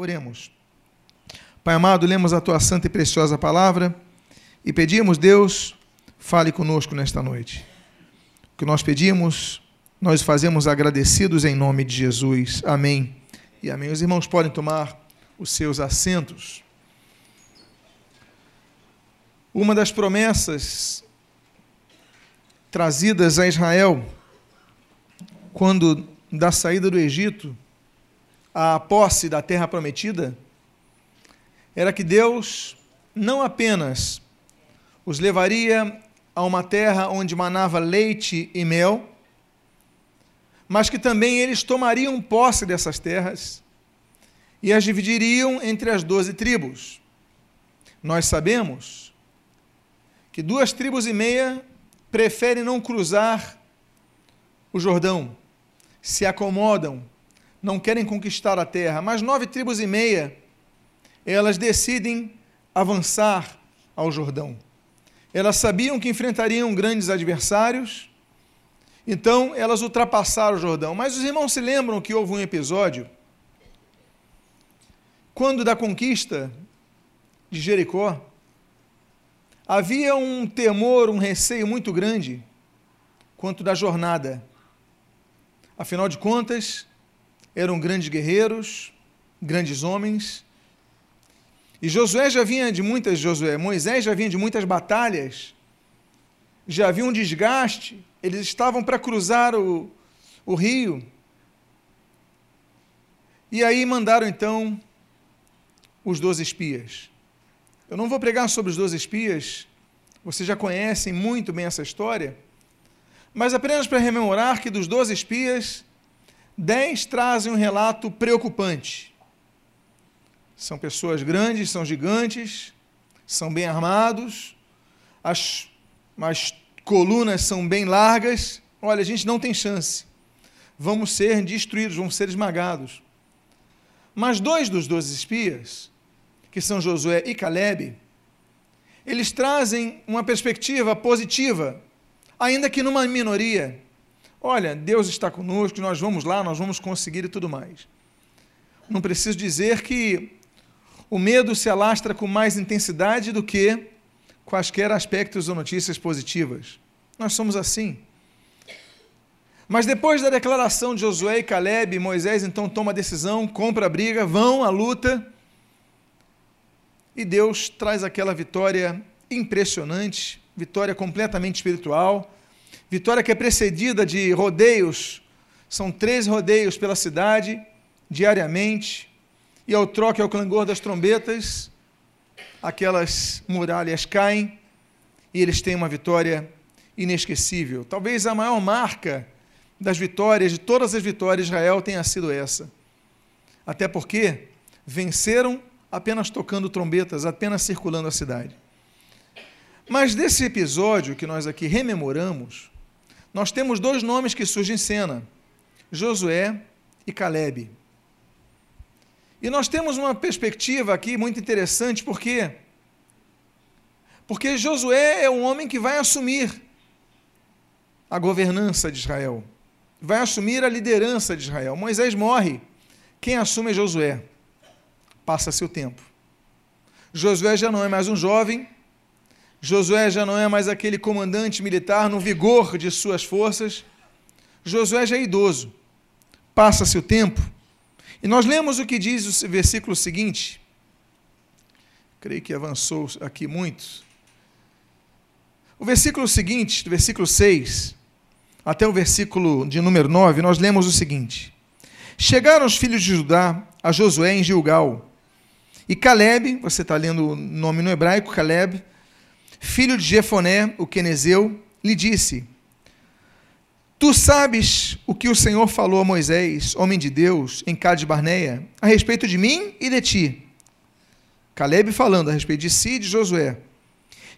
Oremos. Pai amado, lemos a tua santa e preciosa palavra e pedimos, Deus, fale conosco nesta noite. O que nós pedimos, nós fazemos agradecidos em nome de Jesus. Amém. E amém. Os irmãos podem tomar os seus assentos. Uma das promessas trazidas a Israel quando da saída do Egito à posse da terra prometida era que Deus não apenas os levaria a uma terra onde manava leite e mel, mas que também eles tomariam posse dessas terras e as dividiriam entre as doze tribos. Nós sabemos que duas tribos e meia preferem não cruzar o Jordão, se acomodam, não querem conquistar a terra, mas nove tribos e meia, elas decidem avançar ao Jordão. Elas sabiam que enfrentariam grandes adversários, então elas ultrapassaram o Jordão. Mas os irmãos se lembram que houve um episódio, quando da conquista de Jericó, havia um temor, um receio muito grande quanto da jornada. Afinal de contas, eram grandes guerreiros, grandes homens, e Josué já vinha de muitas, Josué, Moisés já vinha de muitas batalhas, já havia um desgaste, eles estavam para cruzar o, o rio. E aí mandaram então os doze espias. Eu não vou pregar sobre os doze espias, vocês já conhecem muito bem essa história, mas apenas para rememorar que dos doze espias, dez trazem um relato preocupante. São pessoas grandes, são gigantes, são bem armados, as, as colunas são bem largas. Olha, a gente não tem chance. Vamos ser destruídos, vamos ser esmagados. Mas dois dos doze espias, que são Josué e Caleb, eles trazem uma perspectiva positiva, ainda que numa minoria. Olha, Deus está conosco, nós vamos lá, nós vamos conseguir e tudo mais. Não preciso dizer que o medo se alastra com mais intensidade do que quaisquer aspectos ou notícias positivas. Nós somos assim. Mas depois da declaração de Josué e Caleb, Moisés então toma a decisão, compra a briga, vão à luta. E Deus traz aquela vitória impressionante, vitória completamente espiritual, vitória que é precedida de rodeios. São três rodeios pela cidade, diariamente, e ao troque ao clangor das trombetas, aquelas muralhas caem e eles têm uma vitória inesquecível. Talvez a maior marca das vitórias, de todas as vitórias de Israel, tenha sido essa. Até porque venceram apenas tocando trombetas, apenas circulando a cidade. Mas desse episódio que nós aqui rememoramos, nós temos dois nomes que surgem em cena: Josué e Caleb. E nós temos uma perspectiva aqui muito interessante, por quê? Porque Josué é um homem que vai assumir a governança de Israel, vai assumir a liderança de Israel. Moisés morre, quem assume é Josué. Passa-se o tempo. Josué já não é mais um jovem, Josué já não é mais aquele comandante militar no vigor de suas forças, Josué já é idoso. Passa-se o tempo e nós lemos o que diz o versículo seguinte. Creio que avançou aqui muito. O versículo seguinte, do versículo 6 até o versículo de número 9, nós lemos o seguinte: Chegaram os filhos de Judá a Josué em Gilgal. E Caleb, você está lendo o nome no hebraico, Caleb, filho de Jefoné, o quenezeu, lhe disse: Tu sabes o que o Senhor falou a Moisés, homem de Deus, em Cades Barneia, a respeito de mim e de ti. Caleb falando a respeito de si e de Josué.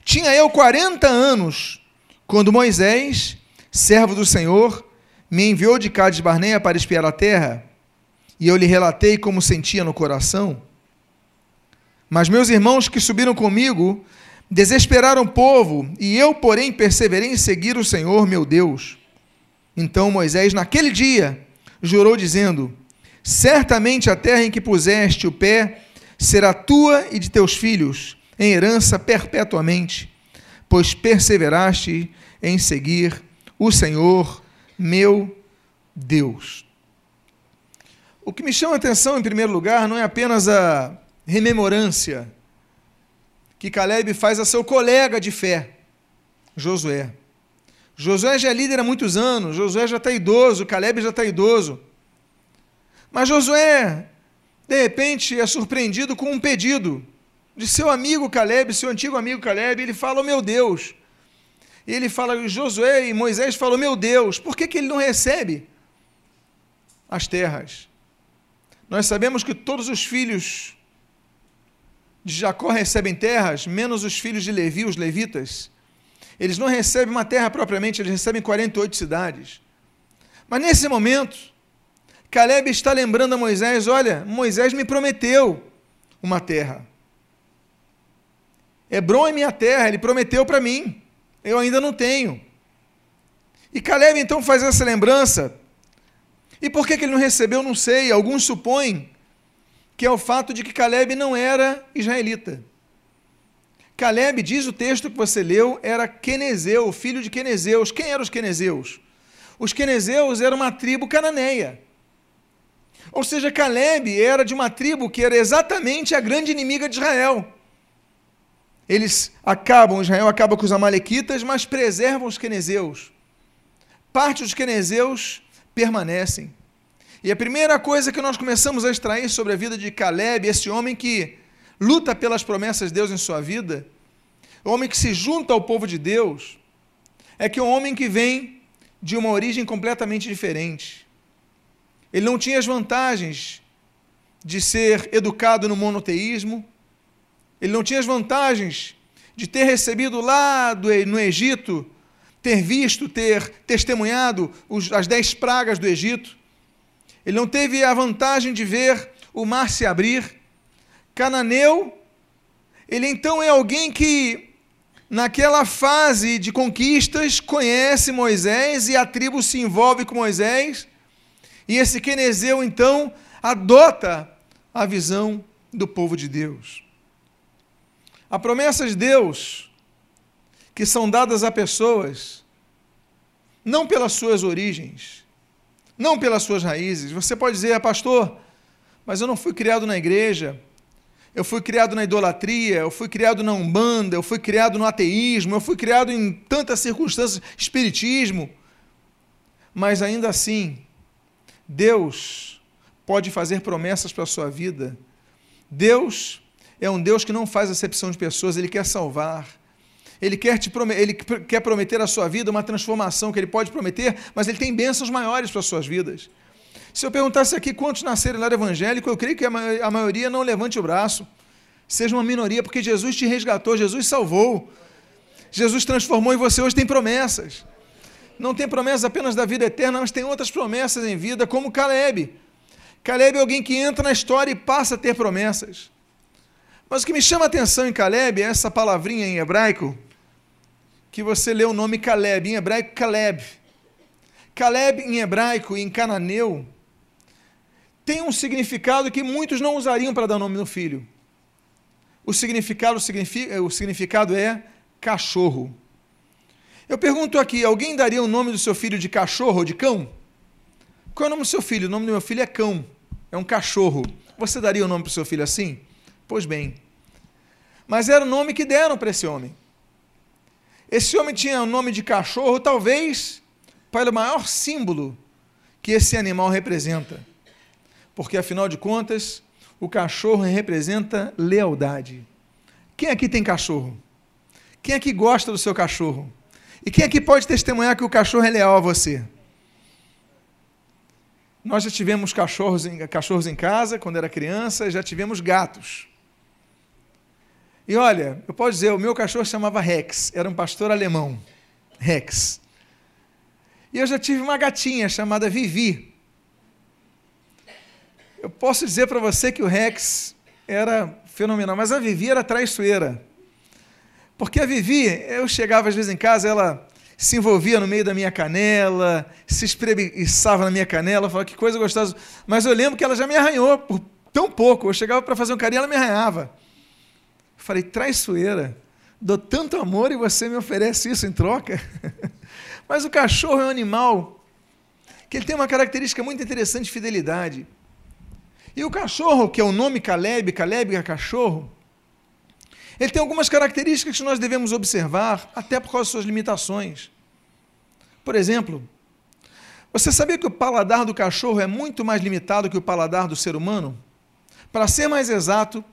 Tinha eu 40 anos quando Moisés, servo do Senhor, me enviou de Cades Barneia para espiar a terra, e eu lhe relatei como sentia no coração. Mas meus irmãos que subiram comigo desesperaram o povo, e eu, porém, perseverei em seguir o Senhor, meu Deus. Então Moisés, naquele dia, jurou, dizendo: Certamente a terra em que puseste o pé será tua e de teus filhos, em herança perpetuamente, pois perseveraste em seguir o Senhor, meu Deus. O que me chama a atenção, em primeiro lugar, não é apenas a rememorância que Caleb faz a seu colega de fé, Josué. Josué já é líder há muitos anos, Josué já está idoso, Caleb já está idoso. Mas Josué, de repente, é surpreendido com um pedido de seu amigo Caleb, seu antigo amigo Caleb. Ele fala: oh, Meu Deus. E ele fala: Josué e Moisés falam: Meu Deus, por que, que ele não recebe as terras? Nós sabemos que todos os filhos de Jacó recebem terras, menos os filhos de Levi, os levitas. Eles não recebem uma terra propriamente, eles recebem 48 cidades. Mas nesse momento, Caleb está lembrando a Moisés: olha, Moisés me prometeu uma terra. Hebron é minha terra, ele prometeu para mim. Eu ainda não tenho. E Caleb então faz essa lembrança. E por que, que ele não recebeu? Não sei. Alguns supõem que é o fato de que Caleb não era israelita. Caleb, diz o texto que você leu, era Quenezeu, filho de Quenezeus. Quem eram os Quenezeus? Os Quenezeus eram uma tribo cananeia. Ou seja, Caleb era de uma tribo que era exatamente a grande inimiga de Israel. Eles acabam, Israel acaba com os amalequitas, mas preservam os quenezeus. Parte dos quenezeus permanecem. E a primeira coisa que nós começamos a extrair sobre a vida de Caleb, esse homem que luta pelas promessas de Deus em sua vida, o homem que se junta ao povo de Deus, é que é um homem que vem de uma origem completamente diferente. Ele não tinha as vantagens de ser educado no monoteísmo, ele não tinha as vantagens de ter recebido lá do, no Egito, ter visto, ter testemunhado os, as dez pragas do Egito. Ele não teve a vantagem de ver o mar se abrir. Cananeu, ele então é alguém que, naquela fase de conquistas, conhece Moisés e a tribo se envolve com Moisés e esse Quenezeu, então, adota a visão do povo de Deus. Há promessas de Deus que são dadas a pessoas, não pelas suas origens, não pelas suas raízes. Você pode dizer, ah, pastor, mas eu não fui criado na igreja, eu fui criado na idolatria, eu fui criado na umbanda, eu fui criado no ateísmo, eu fui criado em tantas circunstâncias, espiritismo. Mas ainda assim, Deus pode fazer promessas para a sua vida. Deus é um Deus que não faz acepção de pessoas, ele quer salvar. Ele quer, te ele quer prometer à sua vida uma transformação que ele pode prometer, mas ele tem bênçãos maiores para as suas vidas. Se eu perguntasse aqui quantos nasceram lá evangélico, eu creio que a maioria não levante o braço. Seja uma minoria, porque Jesus te resgatou, Jesus salvou. Jesus transformou e você hoje tem promessas não tem promessa apenas da vida eterna, mas tem outras promessas em vida, como Caleb. Caleb é alguém que entra na história e passa a ter promessas. Mas o que me chama a atenção em Caleb é essa palavrinha em hebraico, que você lê o nome Caleb, em hebraico Caleb. Caleb em hebraico e em cananeu tem um significado que muitos não usariam para dar nome no filho. O significado, o significado é cachorro. Eu pergunto aqui: alguém daria o nome do seu filho de cachorro ou de cão? Qual é o nome do seu filho? O nome do meu filho é cão, é um cachorro. Você daria o nome para o seu filho assim? Pois bem. Mas era o nome que deram para esse homem. Esse homem tinha o nome de cachorro, talvez para o maior símbolo que esse animal representa. Porque, afinal de contas, o cachorro representa lealdade. Quem aqui tem cachorro? Quem aqui gosta do seu cachorro? E quem aqui pode testemunhar que o cachorro é leal a você? Nós já tivemos cachorros em, cachorros em casa quando era criança, já tivemos gatos. E olha, eu posso dizer, o meu cachorro chamava Rex, era um pastor alemão. Rex. E eu já tive uma gatinha chamada Vivi. Eu posso dizer para você que o Rex era fenomenal, mas a Vivi era traiçoeira. Porque a Vivi, eu chegava às vezes em casa, ela se envolvia no meio da minha canela, se espreguiçava na minha canela, falava que coisa gostosa. Mas eu lembro que ela já me arranhou por tão pouco. Eu chegava para fazer um carinho, ela me arranhava. Eu falei, traiçoeira, dou tanto amor e você me oferece isso em troca? Mas o cachorro é um animal que ele tem uma característica muito interessante de fidelidade. E o cachorro, que é o nome Caleb, Caleb é cachorro, ele tem algumas características que nós devemos observar, até por causa de suas limitações. Por exemplo, você sabia que o paladar do cachorro é muito mais limitado que o paladar do ser humano? Para ser mais exato,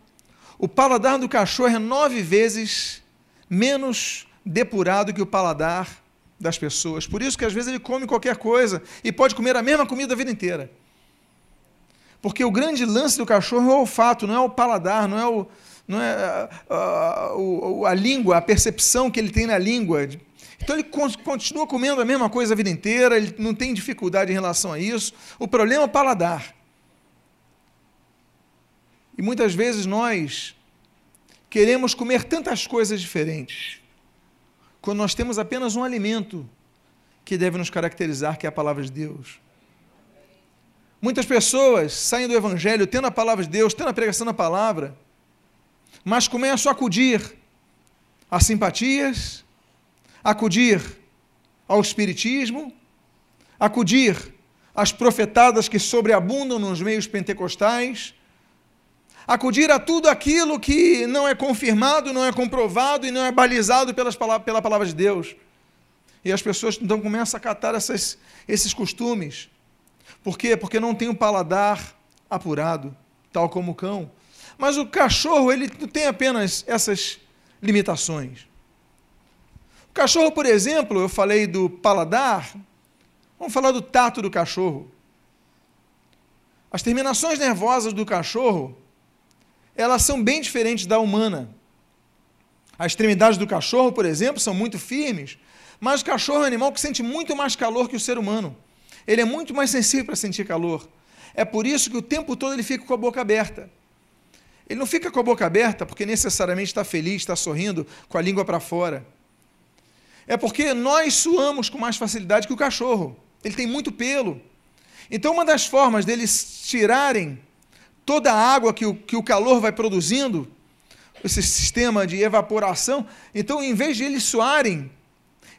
o paladar do cachorro é nove vezes menos depurado que o paladar das pessoas. Por isso que às vezes ele come qualquer coisa e pode comer a mesma comida a vida inteira. Porque o grande lance do cachorro é o olfato, não é o paladar, não é, o, não é a, a, a, a língua, a percepção que ele tem na língua. Então ele continua comendo a mesma coisa a vida inteira, ele não tem dificuldade em relação a isso. O problema é o paladar. E muitas vezes nós queremos comer tantas coisas diferentes, quando nós temos apenas um alimento que deve nos caracterizar, que é a palavra de Deus. Muitas pessoas saem do Evangelho tendo a palavra de Deus, tendo a pregação da palavra, mas começam a acudir a simpatias, acudir ao espiritismo, acudir às profetadas que sobreabundam nos meios pentecostais, acudir a tudo aquilo que não é confirmado, não é comprovado e não é balizado pelas pela palavra de Deus. E as pessoas então começam a catar essas, esses costumes. Por quê? Porque não tem um paladar apurado, tal como o cão. Mas o cachorro, ele tem apenas essas limitações. O cachorro, por exemplo, eu falei do paladar, vamos falar do tato do cachorro. As terminações nervosas do cachorro, elas são bem diferentes da humana. As extremidades do cachorro, por exemplo, são muito firmes, mas o cachorro é um animal que sente muito mais calor que o ser humano ele é muito mais sensível para sentir calor. É por isso que o tempo todo ele fica com a boca aberta. Ele não fica com a boca aberta porque necessariamente está feliz, está sorrindo, com a língua para fora. É porque nós suamos com mais facilidade que o cachorro. Ele tem muito pelo. Então, uma das formas deles tirarem toda a água que o, que o calor vai produzindo, esse sistema de evaporação, então, em vez de eles suarem,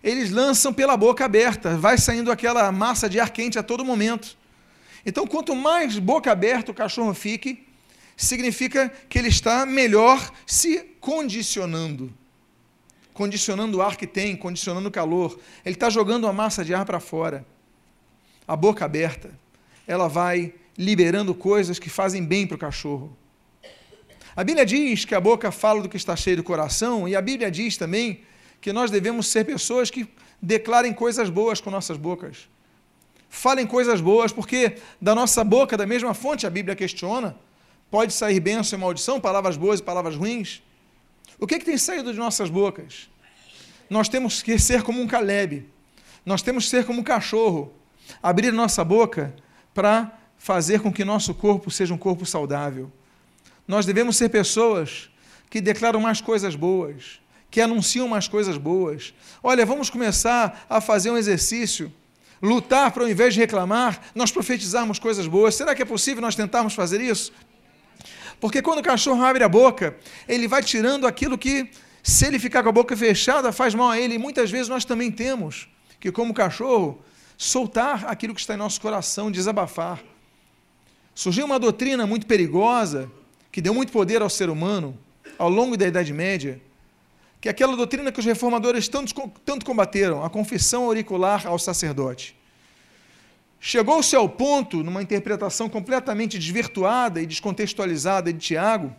eles lançam pela boca aberta, vai saindo aquela massa de ar quente a todo momento. Então, quanto mais boca aberta o cachorro fique, significa que ele está melhor se condicionando. Condicionando o ar que tem, condicionando o calor. Ele está jogando a massa de ar para fora. A boca aberta, ela vai liberando coisas que fazem bem para o cachorro. A Bíblia diz que a boca fala do que está cheio do coração, e a Bíblia diz também que nós devemos ser pessoas que declarem coisas boas com nossas bocas. Falem coisas boas, porque da nossa boca, da mesma fonte, a Bíblia questiona, pode sair bênção e maldição, palavras boas e palavras ruins. O que, é que tem saído de nossas bocas? Nós temos que ser como um Caleb, nós temos que ser como um cachorro, abrir nossa boca para fazer com que nosso corpo seja um corpo saudável. Nós devemos ser pessoas que declaram mais coisas boas, que anunciam umas coisas boas. Olha, vamos começar a fazer um exercício, lutar para, ao invés de reclamar, nós profetizarmos coisas boas. Será que é possível nós tentarmos fazer isso? Porque quando o cachorro abre a boca, ele vai tirando aquilo que, se ele ficar com a boca fechada, faz mal a ele. E muitas vezes nós também temos que, como cachorro, soltar aquilo que está em nosso coração, desabafar. Surgiu uma doutrina muito perigosa, que deu muito poder ao ser humano, ao longo da Idade Média, que é aquela doutrina que os reformadores tanto, tanto combateram, a confissão auricular ao sacerdote. Chegou-se ao ponto, numa interpretação completamente desvirtuada e descontextualizada de Tiago,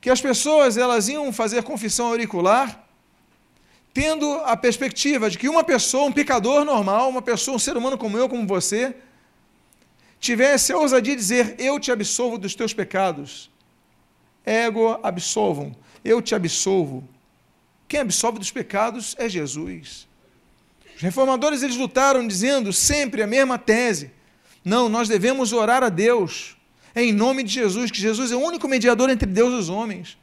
que as pessoas elas iam fazer confissão auricular tendo a perspectiva de que uma pessoa, um pecador normal, uma pessoa, um ser humano como eu, como você, tivesse a ousadia de dizer: Eu te absolvo dos teus pecados. Ego absolvam eu te absolvo. Quem absolve dos pecados é Jesus. Os reformadores eles lutaram dizendo sempre a mesma tese. Não, nós devemos orar a Deus em nome de Jesus, que Jesus é o único mediador entre Deus e os homens.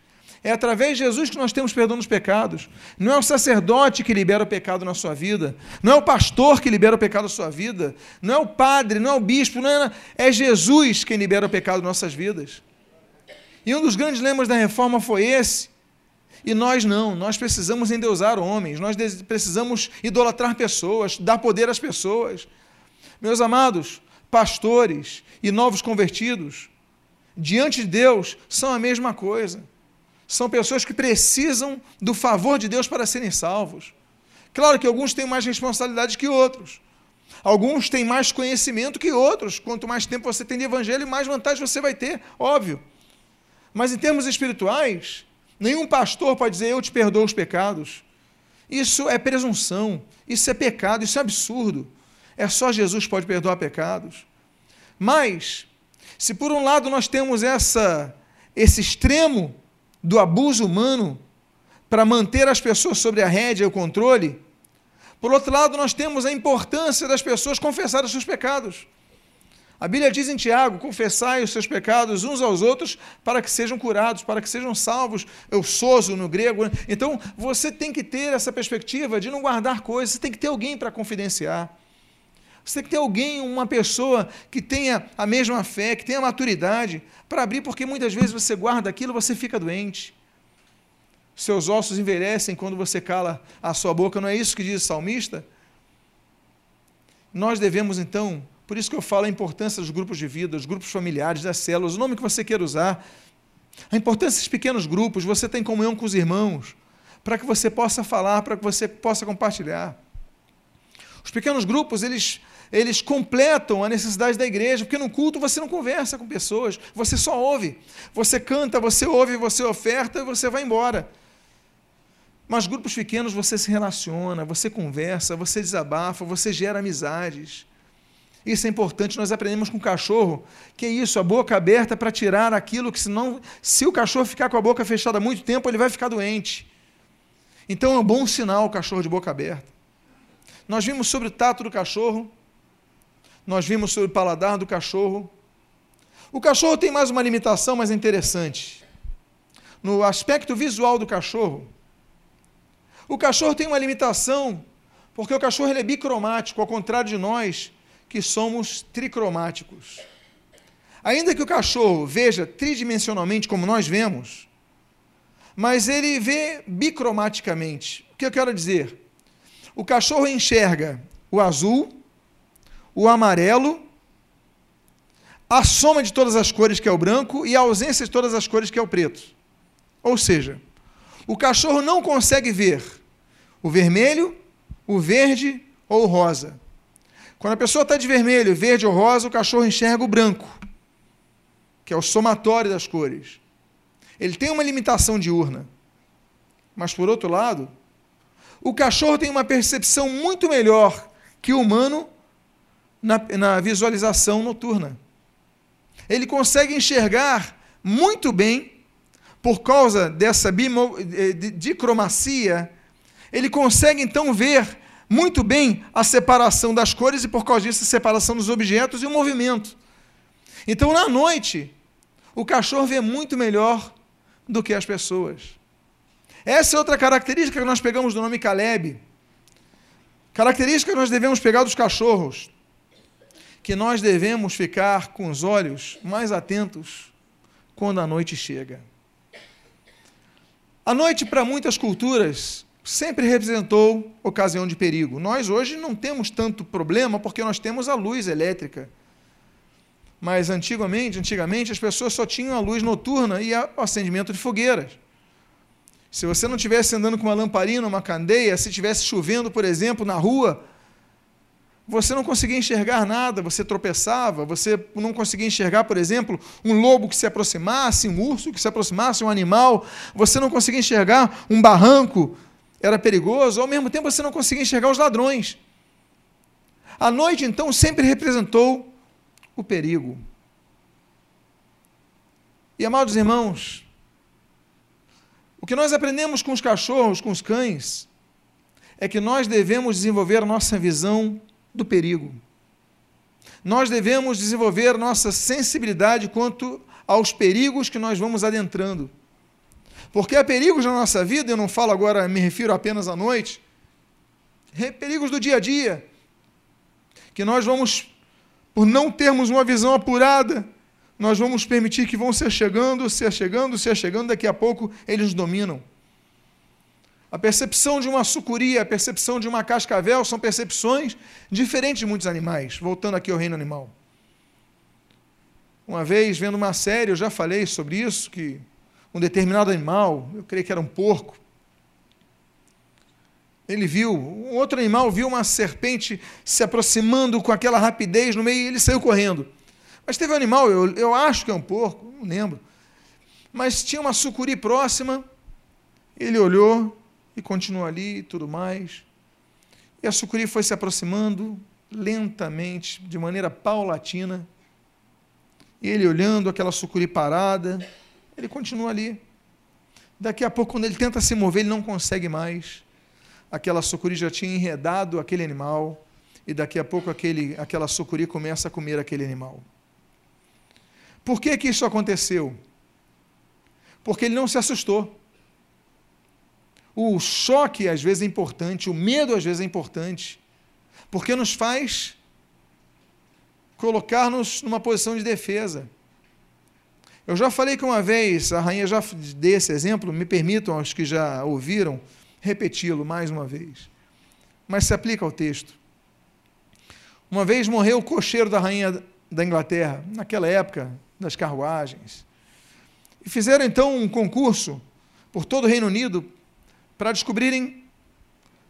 É através de Jesus que nós temos perdão dos pecados. Não é o sacerdote que libera o pecado na sua vida. Não é o pastor que libera o pecado na sua vida. Não é o padre, não é o bispo. Não é, é Jesus quem libera o pecado nas nossas vidas. E um dos grandes lemas da reforma foi esse. E nós não, nós precisamos endeusar homens, nós precisamos idolatrar pessoas, dar poder às pessoas. Meus amados, pastores e novos convertidos, diante de Deus, são a mesma coisa. São pessoas que precisam do favor de Deus para serem salvos. Claro que alguns têm mais responsabilidade que outros. Alguns têm mais conhecimento que outros. Quanto mais tempo você tem de evangelho, mais vantagem você vai ter, óbvio. Mas em termos espirituais, nenhum pastor pode dizer eu te perdoo os pecados. Isso é presunção, isso é pecado, isso é absurdo. É só Jesus pode perdoar pecados. Mas, se por um lado nós temos essa, esse extremo do abuso humano para manter as pessoas sobre a rédea e o controle, por outro lado, nós temos a importância das pessoas confessarem os seus pecados. A Bíblia diz em Tiago: confessai os seus pecados uns aos outros para que sejam curados, para que sejam salvos. Eu sozo no grego. Então, você tem que ter essa perspectiva de não guardar coisas, você tem que ter alguém para confidenciar. Você tem que ter alguém, uma pessoa que tenha a mesma fé, que tenha maturidade para abrir, porque muitas vezes você guarda aquilo, você fica doente. Seus ossos envelhecem quando você cala a sua boca, não é isso que diz o salmista? Nós devemos então por isso que eu falo a importância dos grupos de vida, dos grupos familiares, das células, o nome que você queira usar. A importância desses pequenos grupos, você tem comunhão com os irmãos, para que você possa falar, para que você possa compartilhar. Os pequenos grupos, eles, eles completam a necessidade da igreja, porque no culto você não conversa com pessoas, você só ouve. Você canta, você ouve, você oferta e você vai embora. Mas grupos pequenos você se relaciona, você conversa, você desabafa, você gera amizades. Isso é importante, nós aprendemos com o cachorro, que é isso, a boca aberta para tirar aquilo que senão, se o cachorro ficar com a boca fechada muito tempo, ele vai ficar doente. Então é um bom sinal o cachorro de boca aberta. Nós vimos sobre o tato do cachorro, nós vimos sobre o paladar do cachorro. O cachorro tem mais uma limitação mais interessante. No aspecto visual do cachorro, o cachorro tem uma limitação, porque o cachorro é bicromático, ao contrário de nós, que somos tricromáticos. Ainda que o cachorro veja tridimensionalmente como nós vemos, mas ele vê bicromaticamente. O que eu quero dizer? O cachorro enxerga o azul, o amarelo, a soma de todas as cores, que é o branco, e a ausência de todas as cores, que é o preto. Ou seja, o cachorro não consegue ver o vermelho, o verde ou o rosa. Quando a pessoa está de vermelho, verde ou rosa, o cachorro enxerga o branco, que é o somatório das cores. Ele tem uma limitação diurna. Mas, por outro lado, o cachorro tem uma percepção muito melhor que o humano na, na visualização noturna. Ele consegue enxergar muito bem, por causa dessa eh, de, de cromacia, ele consegue então ver muito bem a separação das cores e, por causa disso, a separação dos objetos e o movimento. Então, na noite, o cachorro vê muito melhor do que as pessoas. Essa é outra característica que nós pegamos do nome Caleb. Característica que nós devemos pegar dos cachorros. Que nós devemos ficar com os olhos mais atentos quando a noite chega. A noite, para muitas culturas, sempre representou ocasião de perigo. Nós hoje não temos tanto problema porque nós temos a luz elétrica. Mas antigamente, antigamente as pessoas só tinham a luz noturna e o acendimento de fogueiras. Se você não estivesse andando com uma lamparina, uma candeia, se estivesse chovendo, por exemplo, na rua, você não conseguia enxergar nada, você tropeçava, você não conseguia enxergar, por exemplo, um lobo que se aproximasse, um urso que se aproximasse, um animal, você não conseguia enxergar um barranco, era perigoso, ao mesmo tempo você não conseguia enxergar os ladrões. A noite, então, sempre representou o perigo. E, amados irmãos, o que nós aprendemos com os cachorros, com os cães, é que nós devemos desenvolver a nossa visão do perigo. Nós devemos desenvolver nossa sensibilidade quanto aos perigos que nós vamos adentrando. Porque há perigos na nossa vida, eu não falo agora, me refiro apenas à noite, perigos do dia a dia, que nós vamos, por não termos uma visão apurada, nós vamos permitir que vão se chegando, se chegando, se chegando, daqui a pouco eles dominam. A percepção de uma sucuri, a percepção de uma cascavel são percepções diferentes de muitos animais. Voltando aqui ao reino animal. Uma vez, vendo uma série, eu já falei sobre isso, que um determinado animal, eu creio que era um porco, ele viu, um outro animal viu uma serpente se aproximando com aquela rapidez no meio e ele saiu correndo. Mas teve um animal, eu, eu acho que é um porco, não lembro, mas tinha uma sucuri próxima, ele olhou e continuou ali e tudo mais. E a sucuri foi se aproximando lentamente, de maneira paulatina. E ele olhando aquela sucuri parada, ele continua ali. Daqui a pouco, quando ele tenta se mover, ele não consegue mais. Aquela sucuri já tinha enredado aquele animal, e daqui a pouco aquele, aquela sucuri começa a comer aquele animal. Por que, que isso aconteceu? Porque ele não se assustou. O choque às vezes é importante, o medo às vezes é importante, porque nos faz colocar-nos numa posição de defesa. Eu já falei que uma vez, a rainha já deu esse exemplo, me permitam, aos que já ouviram, repeti-lo mais uma vez. Mas se aplica ao texto. Uma vez morreu o cocheiro da rainha da Inglaterra, naquela época das carruagens. E fizeram então um concurso por todo o Reino Unido para descobrirem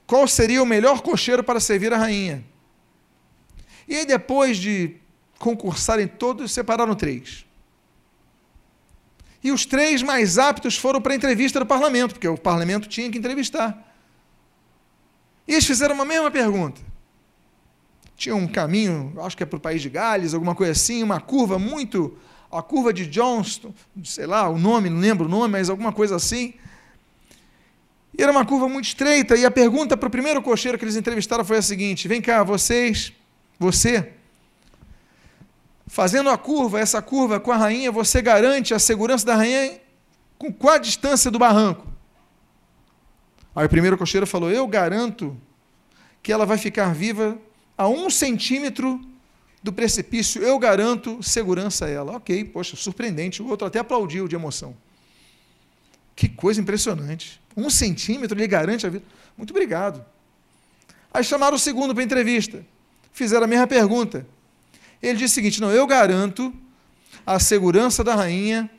qual seria o melhor cocheiro para servir a rainha. E aí, depois de concursarem todos, separaram três. E os três mais aptos foram para a entrevista do parlamento, porque o parlamento tinha que entrevistar. E eles fizeram uma mesma pergunta. Tinha um caminho, acho que é para o país de Gales, alguma coisa assim, uma curva muito. A curva de Johnston, sei lá o nome, não lembro o nome, mas alguma coisa assim. E era uma curva muito estreita, e a pergunta para o primeiro cocheiro que eles entrevistaram foi a seguinte: vem cá, vocês, você, fazendo a curva, essa curva com a rainha, você garante a segurança da rainha com qual a distância do barranco? Aí o primeiro cocheiro falou: Eu garanto que ela vai ficar viva a um centímetro do precipício, eu garanto segurança a ela. Ok, poxa, surpreendente. O outro até aplaudiu de emoção. Que coisa impressionante. Um centímetro lhe garante a vida. Muito obrigado. Aí chamaram o segundo para entrevista. Fizeram a mesma pergunta. Ele disse o seguinte: não, eu garanto a segurança da rainha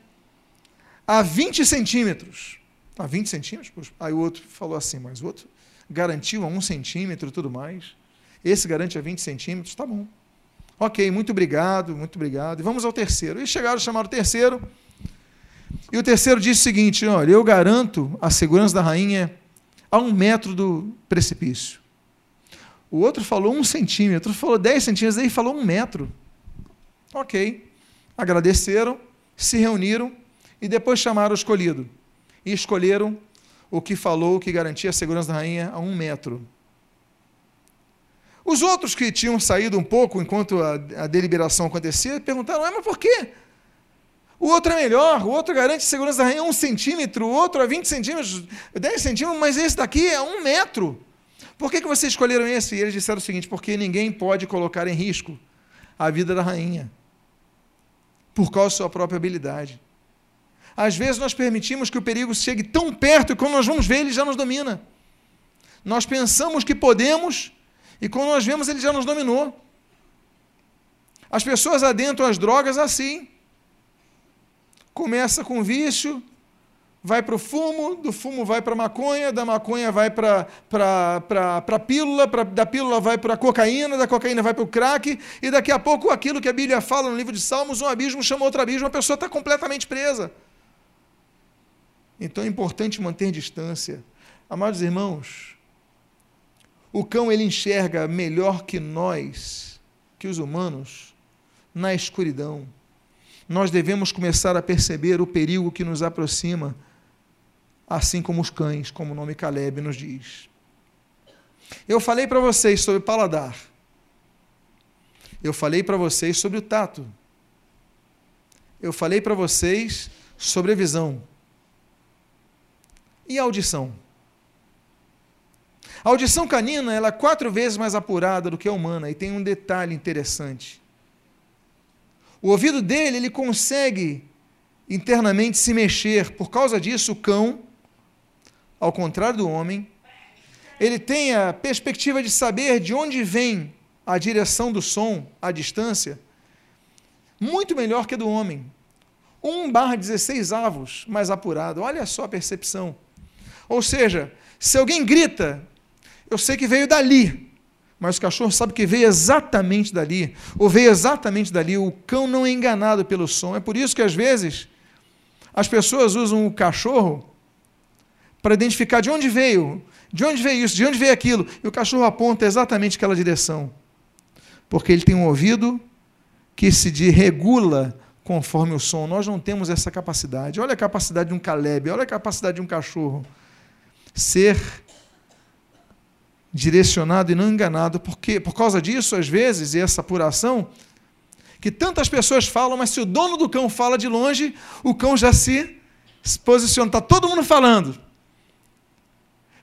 a 20 centímetros. A 20 centímetros? Aí o outro falou assim, mas o outro garantiu a um centímetro e tudo mais. Esse garante a 20 centímetros, tá bom. Ok, muito obrigado, muito obrigado. E vamos ao terceiro. E chegaram, chamaram o terceiro. E o terceiro disse o seguinte: olha, eu garanto a segurança da rainha a um metro do precipício. O outro falou um centímetro, falou dez centímetros, aí falou um metro. Ok. Agradeceram, se reuniram e depois chamaram o escolhido. E escolheram o que falou que garantia a segurança da rainha a um metro. Os outros que tinham saído um pouco enquanto a, a deliberação acontecia perguntaram: ah, mas por quê? O outro é melhor, o outro garante segurança da rainha um centímetro, o outro é 20 centímetros, 10 centímetros, mas esse daqui é um metro. Por que, que vocês escolheram esse? E eles disseram o seguinte: porque ninguém pode colocar em risco a vida da rainha, por causa da sua própria habilidade. Às vezes nós permitimos que o perigo chegue tão perto e quando nós vamos ver, ele já nos domina. Nós pensamos que podemos e quando nós vemos, ele já nos dominou. As pessoas adentram as drogas assim começa com vício, vai para o fumo, do fumo vai para a maconha, da maconha vai para a pílula, pra, da pílula vai para a cocaína, da cocaína vai para o crack, e daqui a pouco aquilo que a Bíblia fala no livro de Salmos, um abismo chama outro abismo, a pessoa está completamente presa. Então é importante manter distância. Amados irmãos, o cão ele enxerga melhor que nós, que os humanos, na escuridão nós devemos começar a perceber o perigo que nos aproxima, assim como os cães, como o nome Caleb nos diz. Eu falei para vocês sobre paladar. Eu falei para vocês sobre o tato. Eu falei para vocês sobre a visão. E a audição? A audição canina ela é quatro vezes mais apurada do que a humana e tem um detalhe interessante. O ouvido dele ele consegue internamente se mexer. Por causa disso, o cão, ao contrário do homem, ele tem a perspectiva de saber de onde vem a direção do som, a distância, muito melhor que a do homem. 1 barra 16 avos mais apurado. Olha só a percepção. Ou seja, se alguém grita eu sei que veio dali, mas o cachorro sabe que veio exatamente dali, ou veio exatamente dali. O cão não é enganado pelo som. É por isso que, às vezes, as pessoas usam o cachorro para identificar de onde veio, de onde veio isso, de onde veio aquilo, e o cachorro aponta exatamente aquela direção. Porque ele tem um ouvido que se regula conforme o som. Nós não temos essa capacidade. Olha a capacidade de um Caleb, olha a capacidade de um cachorro ser direcionado e não enganado, porque por causa disso, às vezes, e essa apuração, que tantas pessoas falam, mas se o dono do cão fala de longe, o cão já se posiciona. Está todo mundo falando.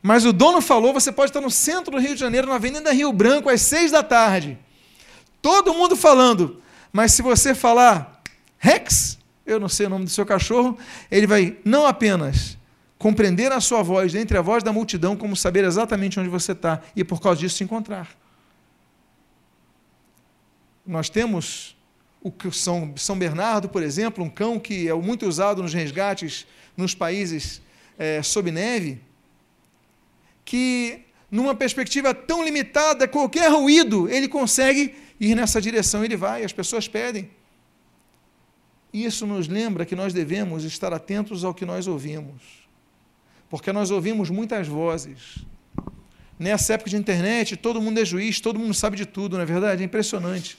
Mas o dono falou, você pode estar no centro do Rio de Janeiro, na Avenida Rio Branco, às seis da tarde. Todo mundo falando. Mas se você falar Rex, eu não sei o nome do seu cachorro, ele vai não apenas compreender a sua voz entre a voz da multidão, como saber exatamente onde você está e por causa disso se encontrar. Nós temos o São, São Bernardo, por exemplo, um cão que é muito usado nos resgates nos países é, sob neve, que numa perspectiva tão limitada, qualquer ruído, ele consegue ir nessa direção, ele vai, as pessoas pedem. Isso nos lembra que nós devemos estar atentos ao que nós ouvimos porque nós ouvimos muitas vozes. Nessa época de internet, todo mundo é juiz, todo mundo sabe de tudo, não é verdade? É impressionante.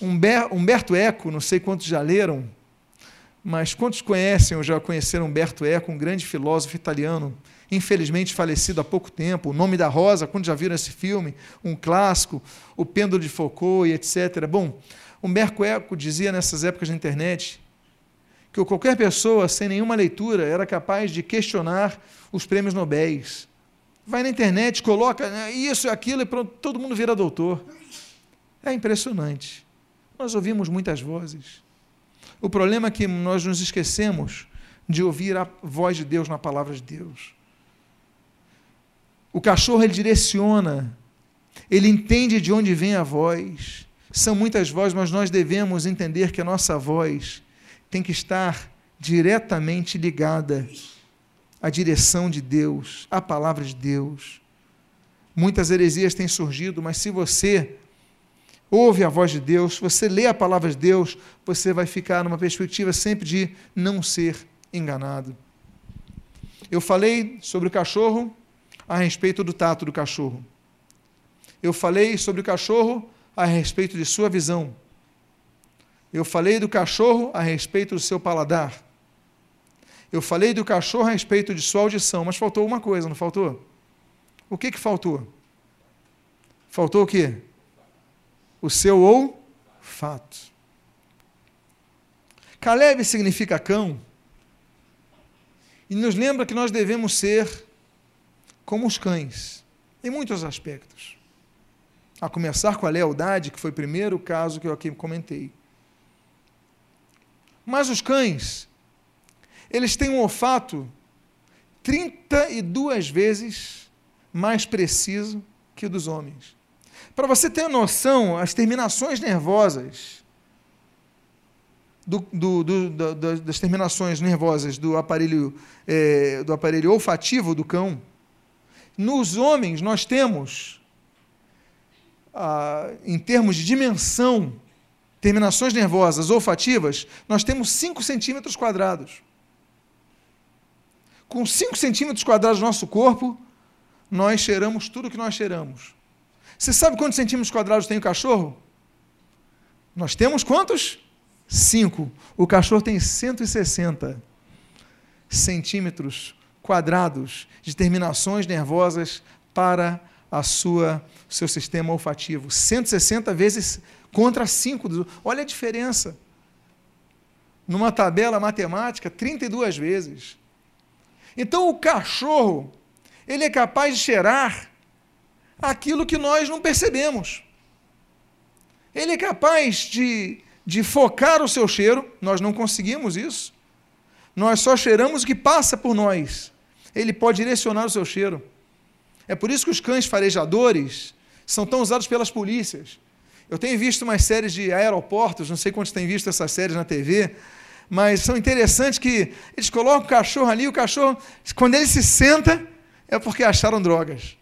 Humberto Eco, não sei quantos já leram, mas quantos conhecem ou já conheceram Humberto Eco, um grande filósofo italiano, infelizmente falecido há pouco tempo, O Nome da Rosa, quando já viram esse filme, um clássico, O Pêndulo de Foucault e etc. Bom, Humberto Eco dizia nessas épocas de internet que qualquer pessoa sem nenhuma leitura era capaz de questionar os prêmios Nobéis. Vai na internet, coloca né, isso e aquilo e pronto, todo mundo vira doutor. É impressionante. Nós ouvimos muitas vozes. O problema é que nós nos esquecemos de ouvir a voz de Deus na palavra de Deus. O cachorro ele direciona, ele entende de onde vem a voz. São muitas vozes, mas nós devemos entender que a nossa voz tem que estar diretamente ligada à direção de Deus, à palavra de Deus. Muitas heresias têm surgido, mas se você ouve a voz de Deus, se você lê a palavra de Deus, você vai ficar numa perspectiva sempre de não ser enganado. Eu falei sobre o cachorro a respeito do tato do cachorro. Eu falei sobre o cachorro a respeito de sua visão. Eu falei do cachorro a respeito do seu paladar. Eu falei do cachorro a respeito de sua audição, mas faltou uma coisa, não faltou? O que, que faltou? Faltou o quê? O seu olfato. Caleb significa cão e nos lembra que nós devemos ser como os cães, em muitos aspectos. A começar com a lealdade, que foi o primeiro caso que eu aqui comentei. Mas os cães, eles têm um olfato 32 vezes mais preciso que o dos homens. Para você ter noção, as terminações nervosas do, do, do, das terminações nervosas do aparelho, é, do aparelho olfativo do cão, nos homens nós temos, ah, em termos de dimensão, terminações nervosas olfativas, nós temos 5 centímetros quadrados. Com 5 centímetros quadrados do nosso corpo, nós cheiramos tudo que nós cheiramos. Você sabe quantos centímetros quadrados tem o cachorro? Nós temos quantos? 5. O cachorro tem 160 centímetros quadrados de terminações nervosas para a sua seu sistema olfativo. 160 vezes contra 5. Olha a diferença. Numa tabela matemática, 32 vezes. Então o cachorro, ele é capaz de cheirar aquilo que nós não percebemos. Ele é capaz de, de focar o seu cheiro, nós não conseguimos isso. Nós só cheiramos o que passa por nós. Ele pode direcionar o seu cheiro. É por isso que os cães farejadores são tão usados pelas polícias. Eu tenho visto umas séries de aeroportos, não sei quantos têm visto essas séries na TV, mas são interessantes que eles colocam o cachorro ali, o cachorro, quando ele se senta, é porque acharam drogas.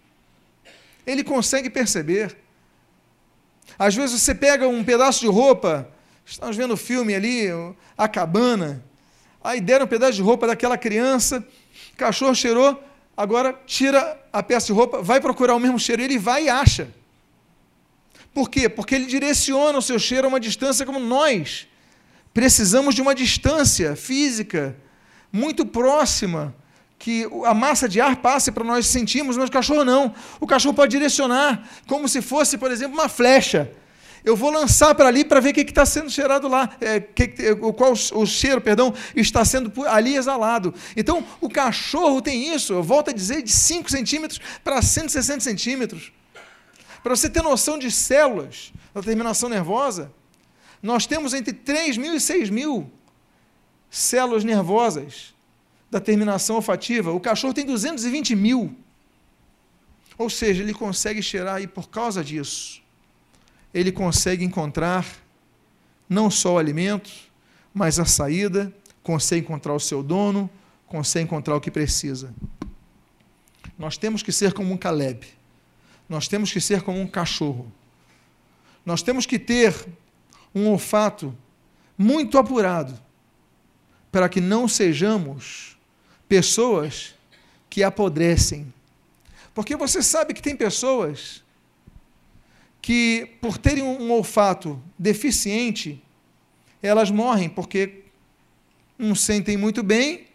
Ele consegue perceber. Às vezes você pega um pedaço de roupa, estamos vendo o filme ali, A Cabana, aí deram um pedaço de roupa daquela criança, o cachorro cheirou, agora tira a peça de roupa, vai procurar o mesmo cheiro, ele vai e acha. Por quê? Porque ele direciona o seu cheiro a uma distância como nós precisamos de uma distância física muito próxima que a massa de ar passe para nós sentirmos, mas o cachorro não. O cachorro pode direcionar, como se fosse, por exemplo, uma flecha. Eu vou lançar para ali para ver o que está sendo cheirado lá, é, que, qual o cheiro, perdão, está sendo ali exalado. Então, o cachorro tem isso, eu volto a dizer, de 5 centímetros para 160 centímetros. Para você ter noção de células da terminação nervosa, nós temos entre 3 mil e 6 mil células nervosas da terminação olfativa. O cachorro tem 220 mil. Ou seja, ele consegue cheirar e por causa disso, ele consegue encontrar não só o alimento, mas a saída, consegue encontrar o seu dono, consegue encontrar o que precisa. Nós temos que ser como um Caleb. Nós temos que ser como um cachorro. Nós temos que ter um olfato muito apurado para que não sejamos pessoas que apodrecem. Porque você sabe que tem pessoas que, por terem um olfato deficiente, elas morrem porque não sentem muito bem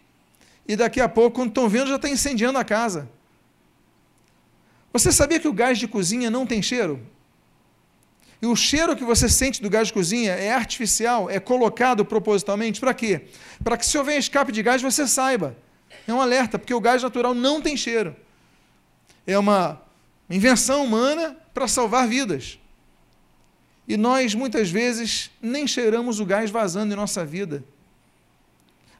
e daqui a pouco, quando estão vendo, já está incendiando a casa. Você sabia que o gás de cozinha não tem cheiro? E o cheiro que você sente do gás de cozinha é artificial, é colocado propositalmente. Para quê? Para que se houver escape de gás, você saiba. É um alerta, porque o gás natural não tem cheiro. É uma invenção humana para salvar vidas. E nós, muitas vezes, nem cheiramos o gás vazando em nossa vida.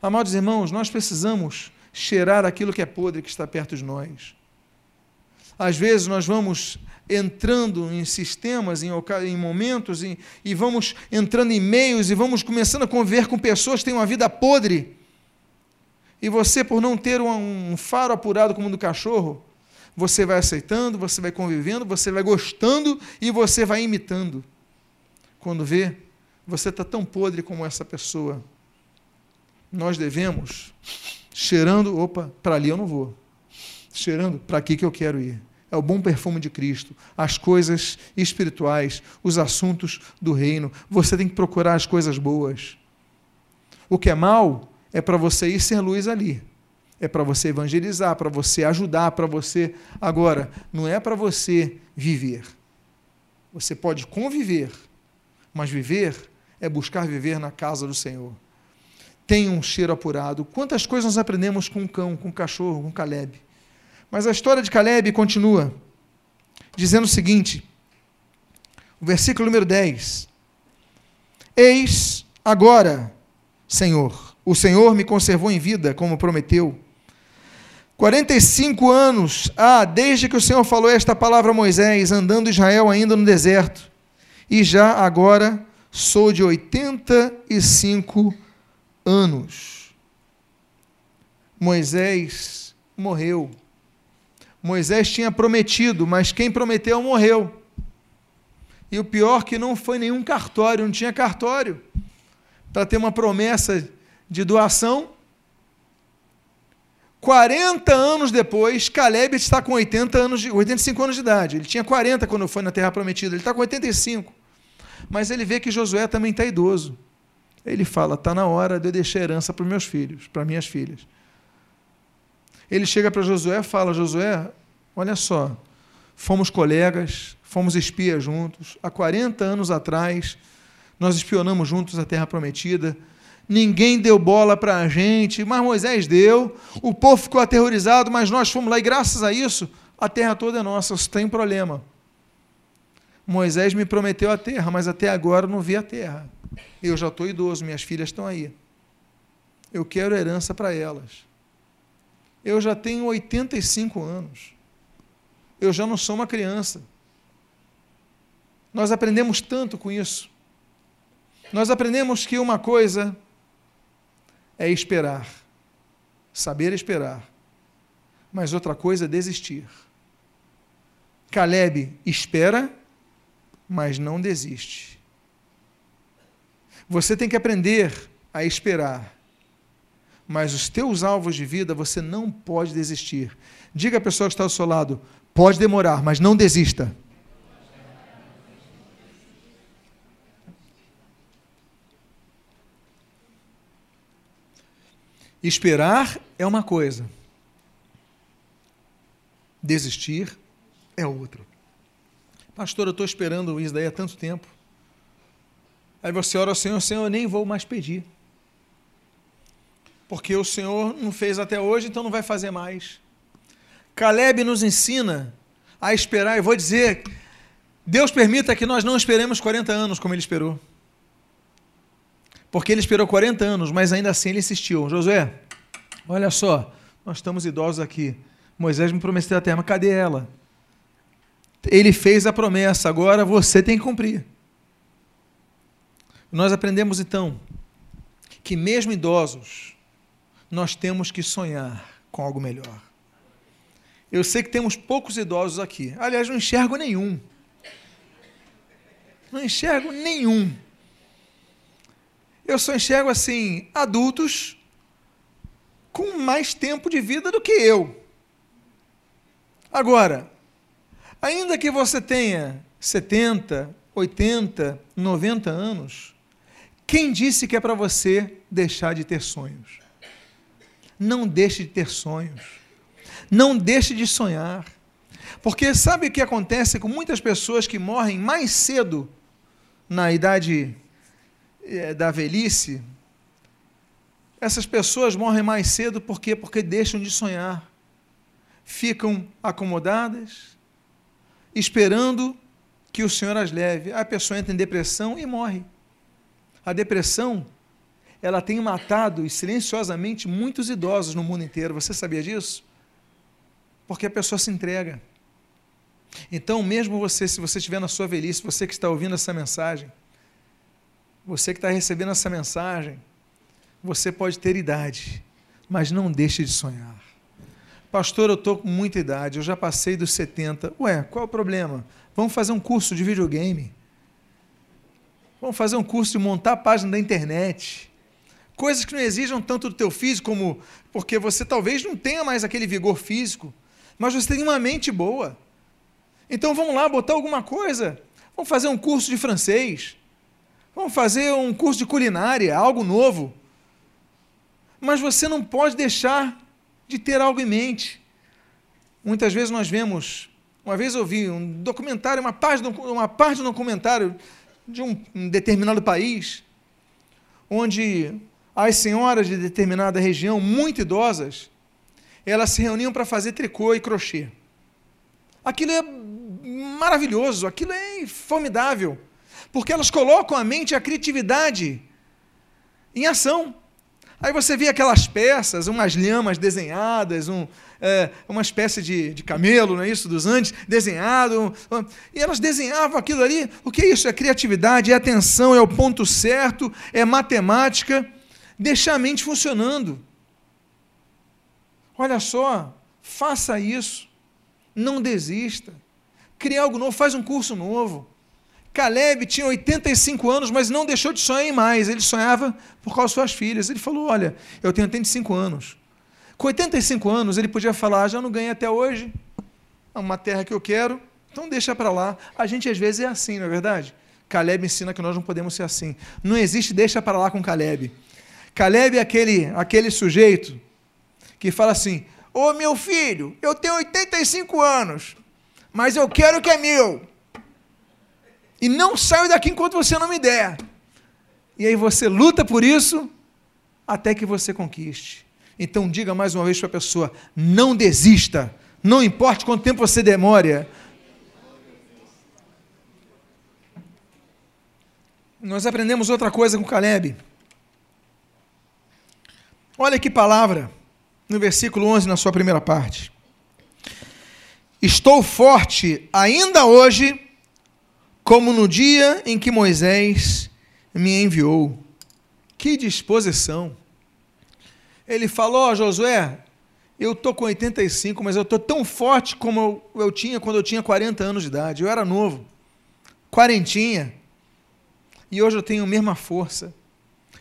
Amados irmãos, nós precisamos cheirar aquilo que é podre que está perto de nós. Às vezes nós vamos entrando em sistemas, em, em momentos, em, e vamos entrando em meios e vamos começando a conviver com pessoas que têm uma vida podre. E você, por não ter um, um faro apurado como o do cachorro, você vai aceitando, você vai convivendo, você vai gostando e você vai imitando. Quando vê, você está tão podre como essa pessoa. Nós devemos, cheirando, opa, para ali eu não vou cheirando para aqui que eu quero ir. É o bom perfume de Cristo, as coisas espirituais, os assuntos do reino. Você tem que procurar as coisas boas. O que é mal é para você ir ser luz ali. É para você evangelizar, para você ajudar, para você. Agora, não é para você viver. Você pode conviver, mas viver é buscar viver na casa do Senhor. Tem um cheiro apurado. Quantas coisas nós aprendemos com um cão, com um cachorro, com um Caleb? Mas a história de Caleb continua, dizendo o seguinte: o versículo número 10: Eis agora, Senhor, o Senhor me conservou em vida, como prometeu. 45 anos há desde que o Senhor falou esta palavra a Moisés, andando Israel ainda no deserto, e já agora sou de 85 anos. Moisés morreu. Moisés tinha prometido, mas quem prometeu morreu. E o pior que não foi nenhum cartório, não tinha cartório para ter uma promessa de doação. 40 anos depois, Caleb está com 80 anos de, 85 anos de idade. Ele tinha 40 quando foi na Terra Prometida, ele está com 85. Mas ele vê que Josué também está idoso. Ele fala: está na hora de eu deixar herança para meus filhos, para minhas filhas ele chega para Josué e fala: Josué, olha só, fomos colegas, fomos espias juntos, há 40 anos atrás, nós espionamos juntos a terra prometida. ninguém deu bola para a gente, mas Moisés deu, o povo ficou aterrorizado, mas nós fomos lá e graças a isso, a terra toda é nossa, Isso tem problema. Moisés me prometeu a terra, mas até agora não vi a terra. Eu já estou idoso, minhas filhas estão aí. Eu quero herança para elas. Eu já tenho 85 anos. Eu já não sou uma criança. Nós aprendemos tanto com isso. Nós aprendemos que uma coisa é esperar, saber esperar, mas outra coisa é desistir. Caleb espera, mas não desiste. Você tem que aprender a esperar, mas os teus alvos de vida você não pode desistir. Diga à pessoa que está ao seu lado: pode demorar, mas não desista. Esperar é uma coisa, desistir é outra. Pastor, eu estou esperando isso daí há tanto tempo. Aí você ora ao Senhor, Senhor, eu nem vou mais pedir. Porque o Senhor não fez até hoje, então não vai fazer mais. Caleb nos ensina a esperar, e vou dizer, Deus permita que nós não esperemos 40 anos como ele esperou. Porque ele esperou 40 anos, mas ainda assim ele insistiu. Josué, olha só, nós estamos idosos aqui. Moisés me prometeu a terra, cadê ela? Ele fez a promessa, agora você tem que cumprir. Nós aprendemos então que, mesmo idosos, nós temos que sonhar com algo melhor. Eu sei que temos poucos idosos aqui. Aliás, não enxergo nenhum. Não enxergo nenhum. Eu só enxergo assim, adultos com mais tempo de vida do que eu. Agora, ainda que você tenha 70, 80, 90 anos, quem disse que é para você deixar de ter sonhos? Não deixe de ter sonhos. Não deixe de sonhar. Porque sabe o que acontece com muitas pessoas que morrem mais cedo na idade é, da velhice, essas pessoas morrem mais cedo por quê? Porque deixam de sonhar. Ficam acomodadas, esperando que o Senhor as leve. A pessoa entra em depressão e morre. A depressão, ela tem matado silenciosamente muitos idosos no mundo inteiro. Você sabia disso? Porque a pessoa se entrega. Então, mesmo você, se você estiver na sua velhice, você que está ouvindo essa mensagem, você que está recebendo essa mensagem, você pode ter idade, mas não deixe de sonhar. Pastor, eu estou com muita idade, eu já passei dos 70. Ué, qual é o problema? Vamos fazer um curso de videogame. Vamos fazer um curso de montar a página da internet. Coisas que não exijam tanto do teu físico, como porque você talvez não tenha mais aquele vigor físico, mas você tem uma mente boa. Então vamos lá botar alguma coisa. Vamos fazer um curso de francês. Vamos fazer um curso de culinária, algo novo. Mas você não pode deixar de ter algo em mente. Muitas vezes nós vemos, uma vez eu vi um documentário, uma parte, uma parte do documentário de um, um determinado país, onde as senhoras de determinada região, muito idosas, elas se reuniam para fazer tricô e crochê. Aquilo é maravilhoso, aquilo é formidável porque elas colocam a mente e a criatividade em ação. Aí você vê aquelas peças, umas lhamas desenhadas, um, é, uma espécie de, de camelo, não é isso, dos Andes, desenhado. E elas desenhavam aquilo ali. O que é isso? É criatividade, é atenção, é o ponto certo, é matemática. Deixar a mente funcionando. Olha só, faça isso. Não desista. Crie algo novo, faz um curso novo. Caleb tinha 85 anos, mas não deixou de sonhar mais. Ele sonhava por causa das suas filhas. Ele falou: Olha, eu tenho 85 anos. Com 85 anos, ele podia falar: Já não ganhei até hoje. É uma terra que eu quero, então deixa para lá. A gente às vezes é assim, não é verdade? Caleb ensina que nós não podemos ser assim. Não existe deixa para lá com Caleb. Caleb é aquele, aquele sujeito que fala assim: Ô oh, meu filho, eu tenho 85 anos, mas eu quero o que é meu. E não saio daqui enquanto você não me der. E aí você luta por isso, até que você conquiste. Então diga mais uma vez para a pessoa: não desista, não importa quanto tempo você demore. Nós aprendemos outra coisa com Caleb. Olha que palavra no versículo 11, na sua primeira parte. Estou forte ainda hoje, como no dia em que Moisés me enviou. Que disposição! Ele falou a Josué: Eu estou com 85, mas eu estou tão forte como eu, eu tinha quando eu tinha 40 anos de idade. Eu era novo, quarentinha. E hoje eu tenho a mesma força.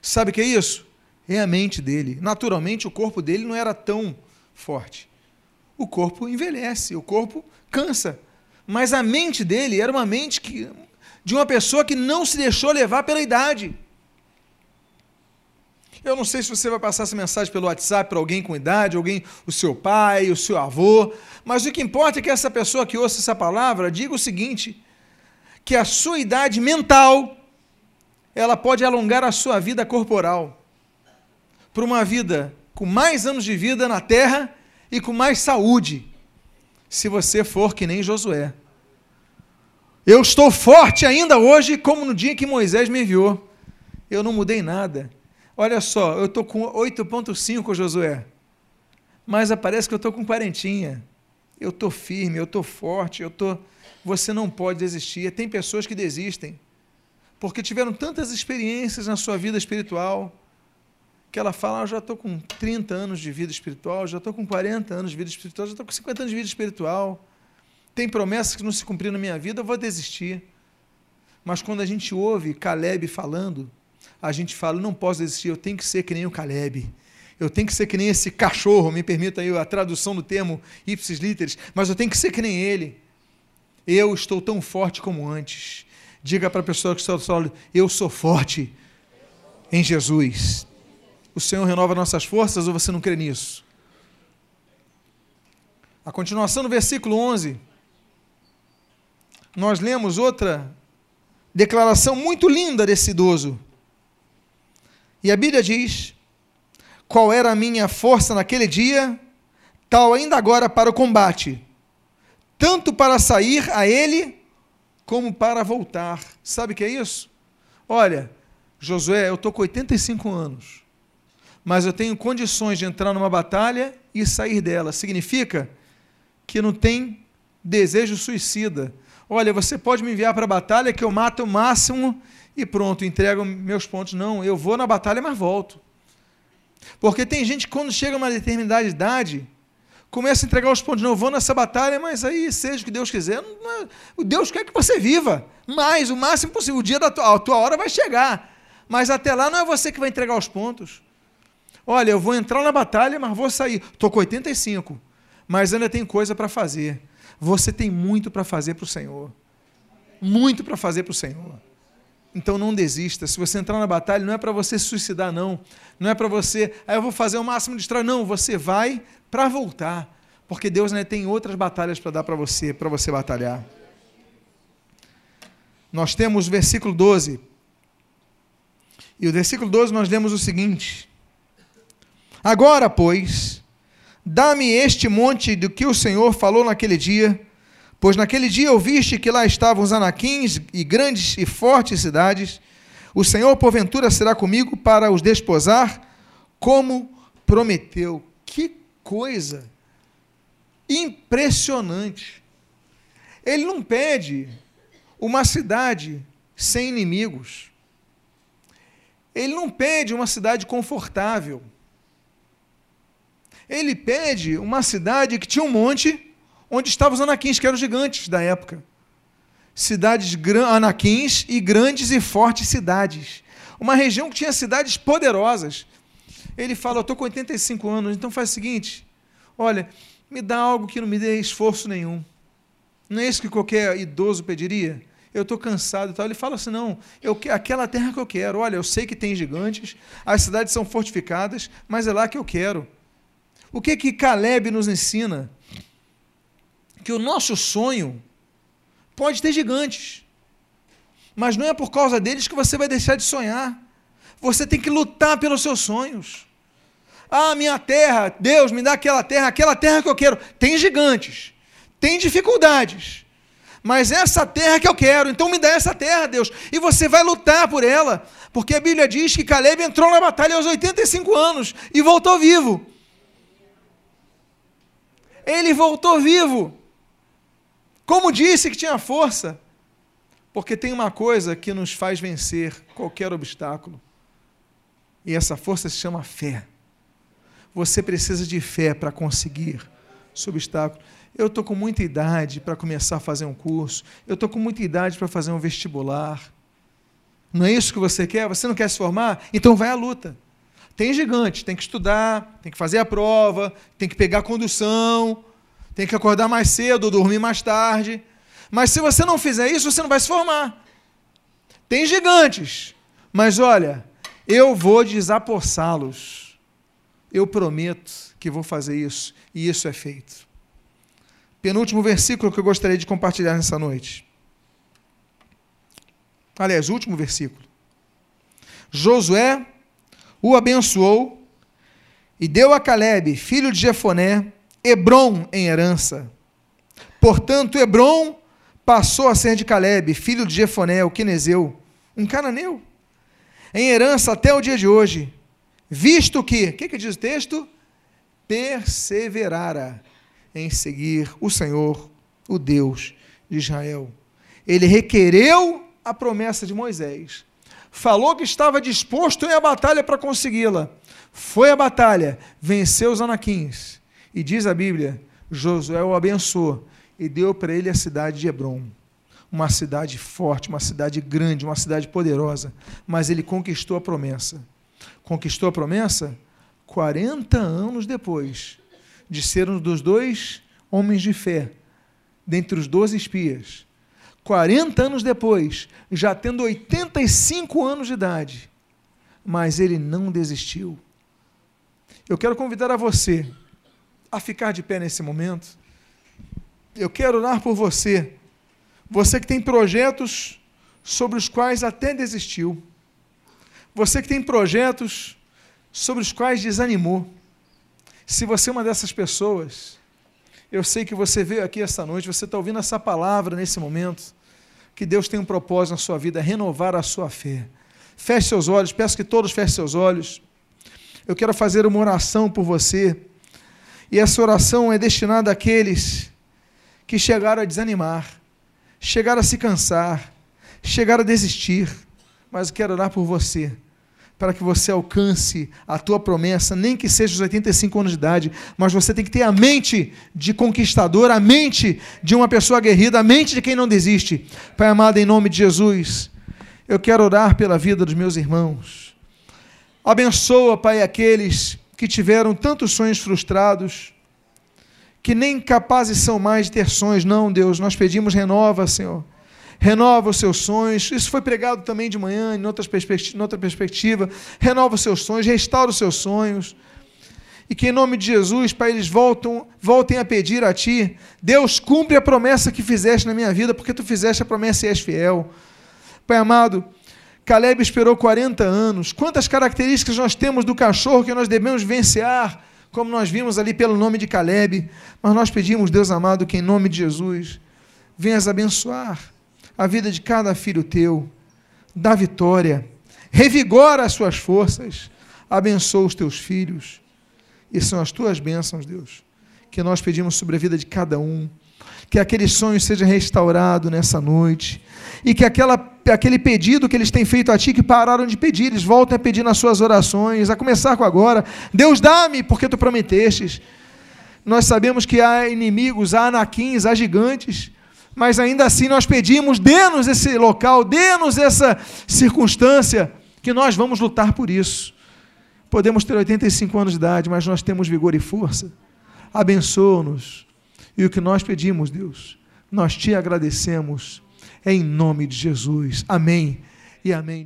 Sabe o que é isso? É a mente dele. Naturalmente, o corpo dele não era tão forte. O corpo envelhece, o corpo cansa. Mas a mente dele era uma mente que, de uma pessoa que não se deixou levar pela idade. Eu não sei se você vai passar essa mensagem pelo WhatsApp para alguém com idade, alguém, o seu pai, o seu avô, mas o que importa é que essa pessoa que ouça essa palavra diga o seguinte: que a sua idade mental ela pode alongar a sua vida corporal para uma vida com mais anos de vida na terra e com mais saúde, se você for que nem Josué. Eu estou forte ainda hoje, como no dia que Moisés me enviou. Eu não mudei nada. Olha só, eu estou com 8,5, Josué. Mas parece que eu estou com quarentinha. Eu estou firme, eu estou forte, eu tô. Você não pode desistir. Tem pessoas que desistem porque tiveram tantas experiências na sua vida espiritual que ela fala: ah, já estou com 30 anos de vida espiritual, já estou com 40 anos de vida espiritual, já estou com 50 anos de vida espiritual. Tem promessas que não se cumpriram na minha vida, eu vou desistir. Mas quando a gente ouve Caleb falando, a gente fala: não posso desistir, eu tenho que ser que nem o Caleb. Eu tenho que ser que nem esse cachorro, me permita aí a tradução do termo ipsis literis, mas eu tenho que ser que nem ele. Eu estou tão forte como antes. Diga para a pessoa que está ao seu lado: eu sou forte em Jesus. O Senhor renova nossas forças ou você não crê nisso? A continuação do versículo 11, nós lemos outra declaração muito linda desse idoso. E a Bíblia diz: Qual era a minha força naquele dia, tal ainda agora para o combate, tanto para sair a ele, como para voltar. Sabe o que é isso? Olha, Josué, eu estou com 85 anos, mas eu tenho condições de entrar numa batalha e sair dela. Significa que não tem desejo suicida. Olha, você pode me enviar para a batalha que eu mato o máximo e pronto, entrego meus pontos. Não, eu vou na batalha, mas volto. Porque tem gente que quando chega a uma determinada idade, começa a entregar os pontos. Não, eu vou nessa batalha, mas aí seja o que Deus quiser. É, o Deus quer que você viva mais, o máximo possível. O dia da tua, a tua hora vai chegar. Mas até lá não é você que vai entregar os pontos. Olha, eu vou entrar na batalha, mas vou sair. Estou com 85, mas ainda tem coisa para fazer. Você tem muito para fazer para o Senhor. Muito para fazer para o Senhor. Então não desista. Se você entrar na batalha, não é para você se suicidar, não. Não é para você, aí ah, eu vou fazer o máximo de estrago. Não, você vai para voltar. Porque Deus né, tem outras batalhas para dar para você, para você batalhar. Nós temos o versículo 12. E o versículo 12 nós lemos o seguinte: Agora, pois, dá-me este monte do que o Senhor falou naquele dia Pois naquele dia ouviste que lá estavam os anaquins e grandes e fortes cidades. O Senhor, porventura, será comigo para os desposar, como prometeu. Que coisa impressionante. Ele não pede uma cidade sem inimigos. Ele não pede uma cidade confortável. Ele pede uma cidade que tinha um monte onde estavam os anaquins, que eram gigantes da época. Cidades anaquins e grandes e fortes cidades. Uma região que tinha cidades poderosas. Ele fala: Eu estou com 85 anos, então faz o seguinte: olha, me dá algo que não me dê esforço nenhum. Não é isso que qualquer idoso pediria? Eu estou cansado e tal. Ele fala assim: não, eu, aquela terra que eu quero. Olha, eu sei que tem gigantes, as cidades são fortificadas, mas é lá que eu quero. O que que Caleb nos ensina? que o nosso sonho pode ter gigantes, mas não é por causa deles que você vai deixar de sonhar. Você tem que lutar pelos seus sonhos. Ah, minha terra, Deus, me dá aquela terra, aquela terra que eu quero. Tem gigantes, tem dificuldades, mas essa terra que eu quero, então me dá essa terra, Deus. E você vai lutar por ela, porque a Bíblia diz que Caleb entrou na batalha aos 85 anos e voltou vivo. Ele voltou vivo. Como disse que tinha força, porque tem uma coisa que nos faz vencer qualquer obstáculo. E essa força se chama fé. Você precisa de fé para conseguir esse obstáculo. Eu estou com muita idade para começar a fazer um curso. Eu estou com muita idade para fazer um vestibular. Não é isso que você quer? Você não quer se formar? Então vai à luta. Tem gigante, tem que estudar, tem que fazer a prova, tem que pegar condução, tem que acordar mais cedo, dormir mais tarde. Mas se você não fizer isso, você não vai se formar. Tem gigantes, mas olha, eu vou desapossá-los. Eu prometo que vou fazer isso, e isso é feito. Penúltimo versículo que eu gostaria de compartilhar nessa noite. Aliás, último versículo. Josué o abençoou e deu a Caleb, filho de Jefoné, Hebron em herança. Portanto, Hebron passou a ser de Caleb, filho de Jefoné, o quenezeu, um cananeu, em herança até o dia de hoje, visto que, o que, que diz o texto? Perseverara em seguir o Senhor, o Deus de Israel. Ele requereu a promessa de Moisés, falou que estava disposto em a batalha para consegui-la. Foi a batalha, venceu os anaquins. E diz a Bíblia: Josué o abençoou e deu para ele a cidade de Hebron. Uma cidade forte, uma cidade grande, uma cidade poderosa. Mas ele conquistou a promessa. Conquistou a promessa 40 anos depois de ser um dos dois homens de fé, dentre os doze espias. 40 anos depois, já tendo 85 anos de idade, mas ele não desistiu. Eu quero convidar a você a ficar de pé nesse momento. Eu quero orar por você, você que tem projetos sobre os quais até desistiu, você que tem projetos sobre os quais desanimou. Se você é uma dessas pessoas, eu sei que você veio aqui esta noite, você está ouvindo essa palavra nesse momento, que Deus tem um propósito na sua vida, renovar a sua fé. Feche seus olhos, peço que todos fechem seus olhos. Eu quero fazer uma oração por você, e essa oração é destinada àqueles que chegaram a desanimar, chegaram a se cansar, chegaram a desistir, mas eu quero orar por você para que você alcance a tua promessa, nem que seja os 85 anos de idade, mas você tem que ter a mente de conquistador, a mente de uma pessoa aguerrida, a mente de quem não desiste. Pai amado, em nome de Jesus, eu quero orar pela vida dos meus irmãos. Abençoa, Pai, aqueles que tiveram tantos sonhos frustrados, que nem capazes são mais de ter sonhos. Não, Deus, nós pedimos renova, Senhor renova os seus sonhos. Isso foi pregado também de manhã, em, outras perspectiva, outra perspectiva. Renova os seus sonhos, restaura os seus sonhos. E que em nome de Jesus, Pai, eles voltam, voltem a pedir a Ti. Deus, cumpre a promessa que fizeste na minha vida, porque Tu fizeste a promessa e és fiel. Pai amado, Caleb esperou 40 anos. Quantas características nós temos do cachorro que nós devemos vencer, como nós vimos ali pelo nome de Caleb. Mas nós pedimos, Deus amado, que em nome de Jesus, venhas abençoar a vida de cada filho teu, dá vitória, revigora as suas forças, abençoa os teus filhos. E são as tuas bênçãos, Deus, que nós pedimos sobre a vida de cada um. Que aquele sonho seja restaurado nessa noite. E que aquela, aquele pedido que eles têm feito a ti, que pararam de pedir, eles voltem a pedir nas suas orações, a começar com agora. Deus, dá-me, porque tu prometestes. Nós sabemos que há inimigos, há anaquins, há gigantes mas ainda assim nós pedimos, dê-nos esse local, dê-nos essa circunstância, que nós vamos lutar por isso. Podemos ter 85 anos de idade, mas nós temos vigor e força. Abençoa-nos. E o que nós pedimos, Deus, nós te agradecemos, em nome de Jesus. Amém e amém.